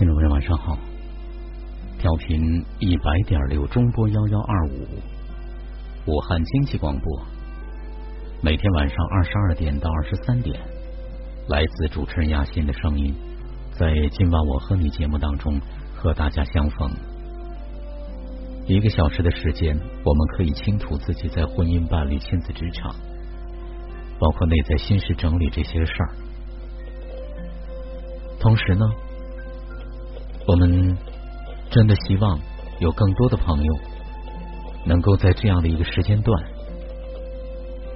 听众朋友晚上好，调频一百点六中波幺幺二五，武汉经济广播，每天晚上二十二点到二十三点，来自主持人亚欣的声音，在今晚我和你节目当中和大家相逢。一个小时的时间，我们可以倾吐自己在婚姻、伴侣、亲子、职场，包括内在心事整理这些事儿。同时呢，我们真的希望有更多的朋友能够在这样的一个时间段，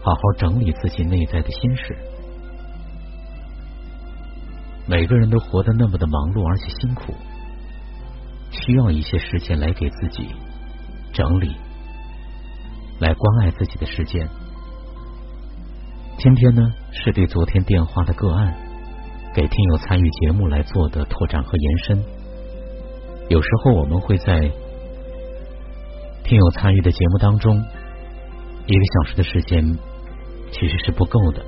好好整理自己内在的心事。每个人都活得那么的忙碌而且辛苦，需要一些时间来给自己。整理，来关爱自己的时间。今天呢，是对昨天电话的个案，给听友参与节目来做的拓展和延伸。有时候我们会在听友参与的节目当中，一个小时的时间其实是不够的。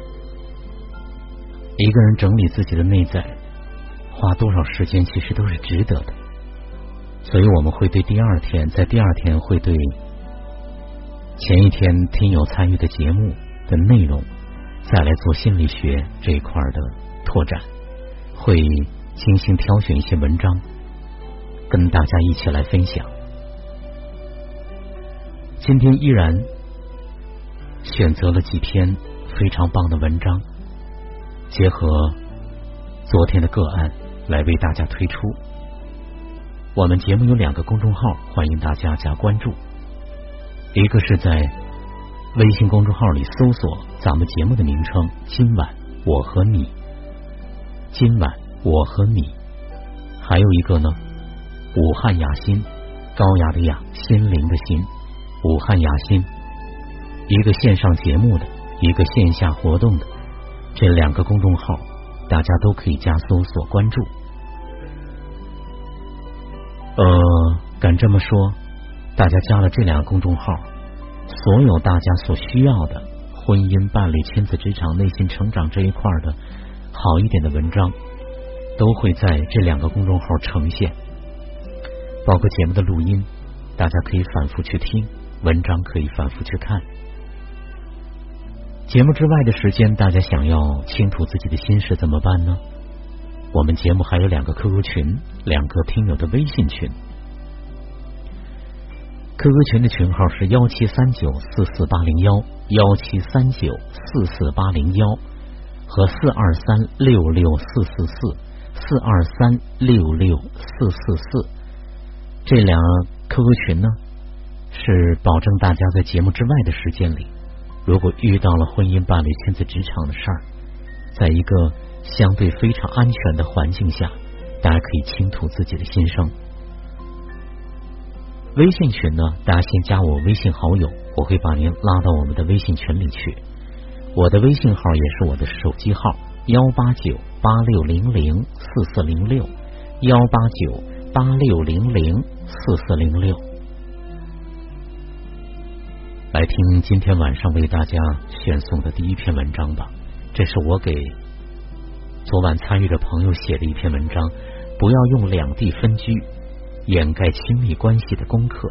一个人整理自己的内在，花多少时间其实都是值得的。所以我们会对第二天，在第二天会对前一天听友参与的节目的内容再来做心理学这一块的拓展，会精心挑选一些文章跟大家一起来分享。今天依然选择了几篇非常棒的文章，结合昨天的个案来为大家推出。我们节目有两个公众号，欢迎大家加关注。一个是在微信公众号里搜索咱们节目的名称“今晚我和你”，今晚我和你。还有一个呢，武汉雅心，高雅的雅，心灵的心，武汉雅心。一个线上节目的，一个线下活动的，这两个公众号大家都可以加搜索关注。呃，敢这么说，大家加了这两个公众号，所有大家所需要的婚姻、伴侣、亲子、职场、内心成长这一块的好一点的文章，都会在这两个公众号呈现，包括节目的录音，大家可以反复去听，文章可以反复去看。节目之外的时间，大家想要倾吐自己的心事怎么办呢？我们节目还有两个 QQ 群，两个听友的微信群。QQ 群的群号是幺七三九四四八零幺幺七三九四四八零幺和四二三六六四四四四二三六六四四四。这两 QQ 群呢，是保证大家在节目之外的时间里，如果遇到了婚姻、伴侣、亲子、职场的事儿，在一个。相对非常安全的环境下，大家可以倾吐自己的心声。微信群呢，大家先加我微信好友，我会把您拉到我们的微信群里去。我的微信号也是我的手机号：幺八九八六零零四四零六，幺八九八六零零四四零六。来听今天晚上为大家选送的第一篇文章吧，这是我给。昨晚参与的朋友写的一篇文章，不要用两地分居掩盖亲密关系的功课。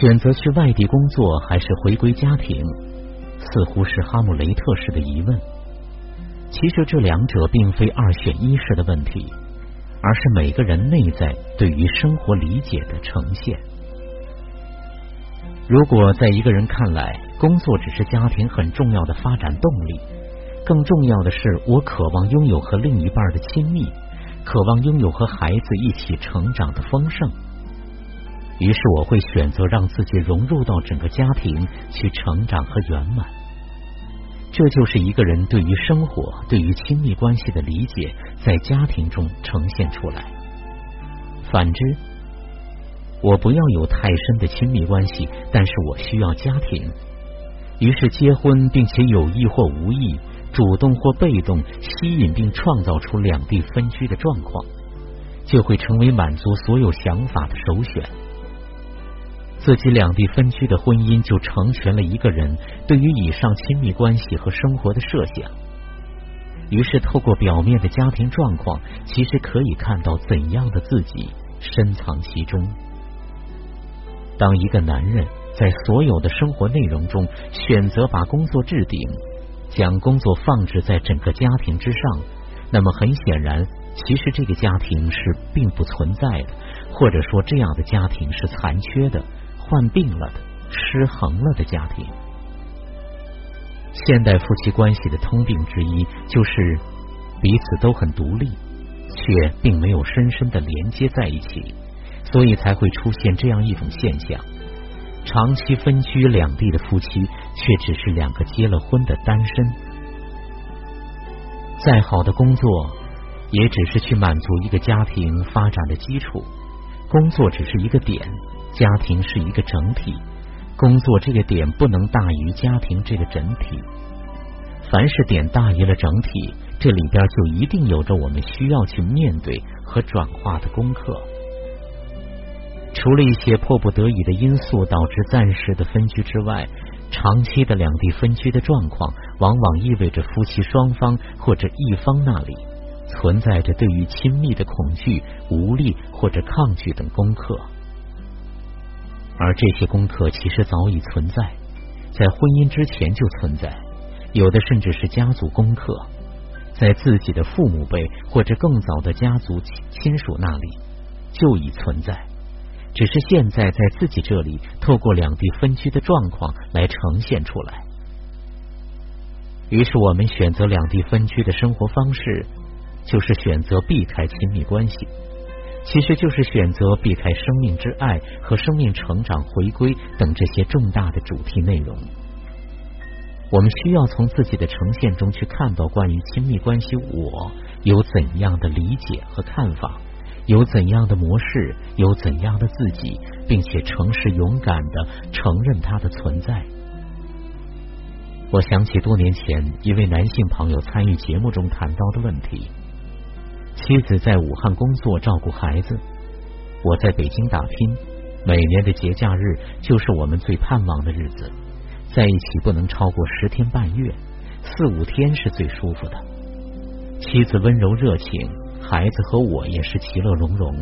选择去外地工作还是回归家庭，似乎是哈姆雷特式的疑问。其实这两者并非二选一式的问题，而是每个人内在对于生活理解的呈现。如果在一个人看来，工作只是家庭很重要的发展动力。更重要的是，我渴望拥有和另一半的亲密，渴望拥有和孩子一起成长的丰盛。于是，我会选择让自己融入到整个家庭去成长和圆满。这就是一个人对于生活、对于亲密关系的理解，在家庭中呈现出来。反之，我不要有太深的亲密关系，但是我需要家庭。于是，结婚并且有意或无意。主动或被动吸引并创造出两地分居的状况，就会成为满足所有想法的首选。自己两地分居的婚姻就成全了一个人对于以上亲密关系和生活的设想。于是透过表面的家庭状况，其实可以看到怎样的自己深藏其中。当一个男人在所有的生活内容中选择把工作置顶，将工作放置在整个家庭之上，那么很显然，其实这个家庭是并不存在的，或者说这样的家庭是残缺的、患病了的、失衡了的家庭。现代夫妻关系的通病之一就是彼此都很独立，却并没有深深的连接在一起，所以才会出现这样一种现象：长期分居两地的夫妻，却只是两个结了婚的单身。再好的工作，也只是去满足一个家庭发展的基础。工作只是一个点，家庭是一个整体。工作这个点不能大于家庭这个整体。凡是点大于了整体，这里边就一定有着我们需要去面对和转化的功课。除了一些迫不得已的因素导致暂时的分居之外，长期的两地分居的状况，往往意味着夫妻双方或者一方那里存在着对于亲密的恐惧、无力或者抗拒等功课。而这些功课其实早已存在，在婚姻之前就存在，有的甚至是家族功课，在自己的父母辈或者更早的家族亲属那里就已存在，只是现在在自己这里透过两地分居的状况来呈现出来。于是我们选择两地分居的生活方式，就是选择避开亲密关系。其实就是选择避开生命之爱和生命成长回归等这些重大的主题内容。我们需要从自己的呈现中去看到关于亲密关系，我有怎样的理解和看法，有怎样的模式，有怎样的自己，并且诚实勇敢的承认它的存在。我想起多年前一位男性朋友参与节目中谈到的问题。妻子在武汉工作照顾孩子，我在北京打拼。每年的节假日就是我们最盼望的日子，在一起不能超过十天半月，四五天是最舒服的。妻子温柔热情，孩子和我也是其乐融融。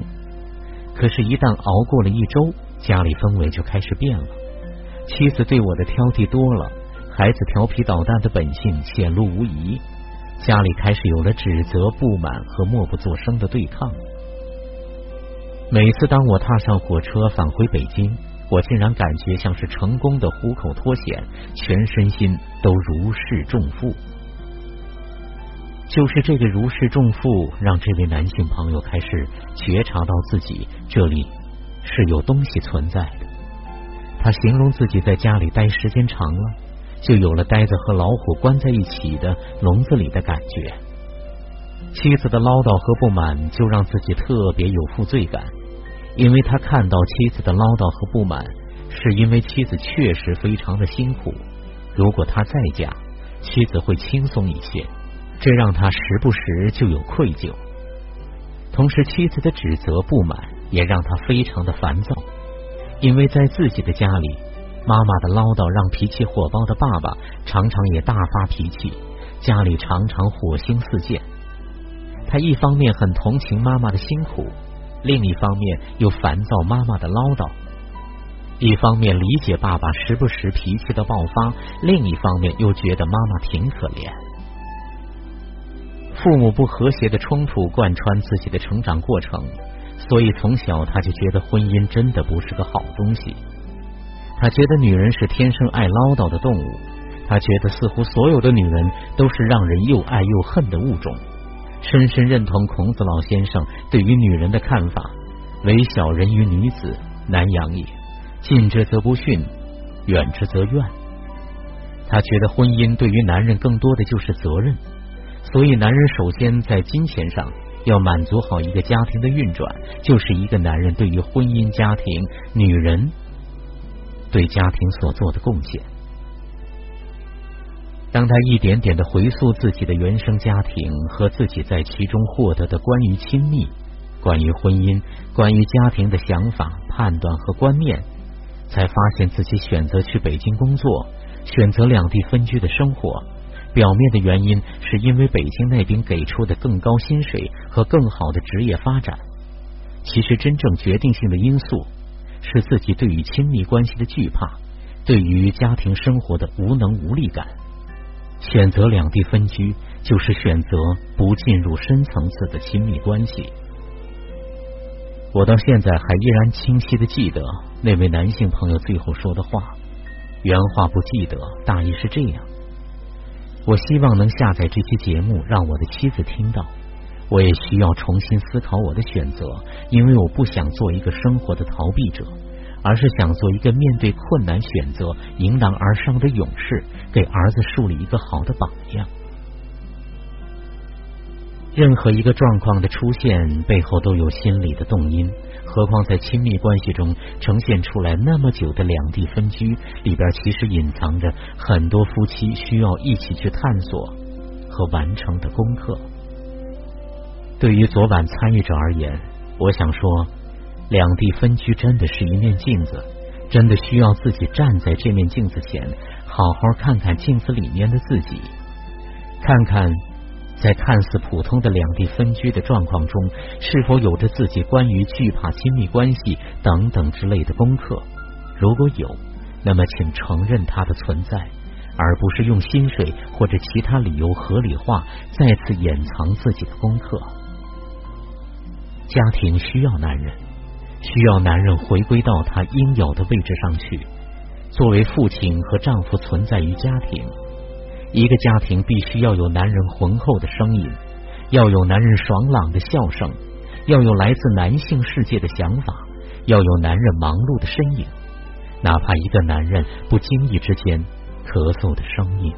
可是，一旦熬过了一周，家里氛围就开始变了。妻子对我的挑剔多了，孩子调皮捣蛋的本性显露无遗。家里开始有了指责、不满和默不作声的对抗。每次当我踏上火车返回北京，我竟然感觉像是成功的虎口脱险，全身心都如释重负。就是这个如释重负，让这位男性朋友开始觉察到自己这里是有东西存在的。他形容自己在家里待时间长了。就有了呆着和老虎关在一起的笼子里的感觉。妻子的唠叨和不满，就让自己特别有负罪感，因为他看到妻子的唠叨和不满，是因为妻子确实非常的辛苦。如果他在家，妻子会轻松一些，这让他时不时就有愧疚。同时，妻子的指责、不满也让他非常的烦躁，因为在自己的家里。妈妈的唠叨让脾气火爆的爸爸常常也大发脾气，家里常常火星四溅。他一方面很同情妈妈的辛苦，另一方面又烦躁妈妈的唠叨；一方面理解爸爸时不时脾气的爆发，另一方面又觉得妈妈挺可怜。父母不和谐的冲突贯穿自己的成长过程，所以从小他就觉得婚姻真的不是个好东西。他觉得女人是天生爱唠叨的动物，他觉得似乎所有的女人都是让人又爱又恨的物种，深深认同孔子老先生对于女人的看法：唯小人于女子，难养也。近之则不逊，远之则怨。他觉得婚姻对于男人更多的就是责任，所以男人首先在金钱上要满足好一个家庭的运转，就是一个男人对于婚姻家庭女人。对家庭所做的贡献。当他一点点的回溯自己的原生家庭和自己在其中获得的关于亲密、关于婚姻、关于家庭的想法、判断和观念，才发现自己选择去北京工作，选择两地分居的生活，表面的原因是因为北京那边给出的更高薪水和更好的职业发展。其实真正决定性的因素是自己对于亲密关系的惧怕，对于家庭生活的无能无力感。选择两地分居，就是选择不进入深层次的亲密关系。我到现在还依然清晰的记得那位男性朋友最后说的话，原话不记得，大意是这样：我希望能下载这期节目，让我的妻子听到。我也需要重新思考我的选择，因为我不想做一个生活的逃避者，而是想做一个面对困难选择迎难而上的勇士，给儿子树立一个好的榜样。任何一个状况的出现背后都有心理的动因，何况在亲密关系中呈现出来那么久的两地分居里边，其实隐藏着很多夫妻需要一起去探索和完成的功课。对于昨晚参与者而言，我想说，两地分居真的是一面镜子，真的需要自己站在这面镜子前，好好看看镜子里面的自己，看看在看似普通的两地分居的状况中，是否有着自己关于惧怕亲密关系等等之类的功课。如果有，那么请承认它的存在，而不是用薪水或者其他理由合理化，再次掩藏自己的功课。家庭需要男人，需要男人回归到他应有的位置上去。作为父亲和丈夫存在于家庭，一个家庭必须要有男人浑厚的声音，要有男人爽朗的笑声，要有来自男性世界的想法，要有男人忙碌的身影，哪怕一个男人不经意之间咳嗽的声音。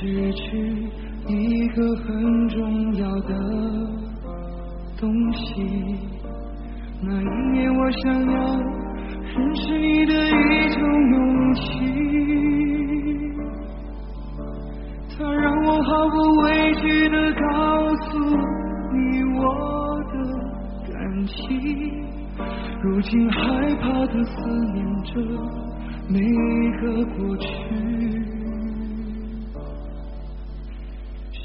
失去一个很重要的东西。那一年，我想要认识你的一种勇气，它让我毫不畏惧的告诉你我的感情。如今害怕的思念着每一个过去。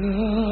的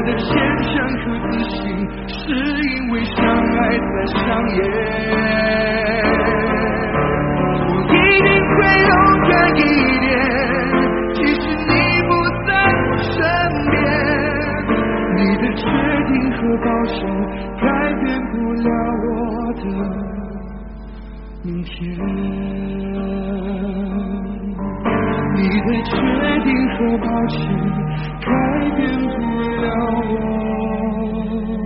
我的虔诚和自信，是因为相爱才上演。我一定会勇敢一点，即使你不在我身边。你的决定和抱歉，改变不了我的明天。你的决定和抱歉改变不了我。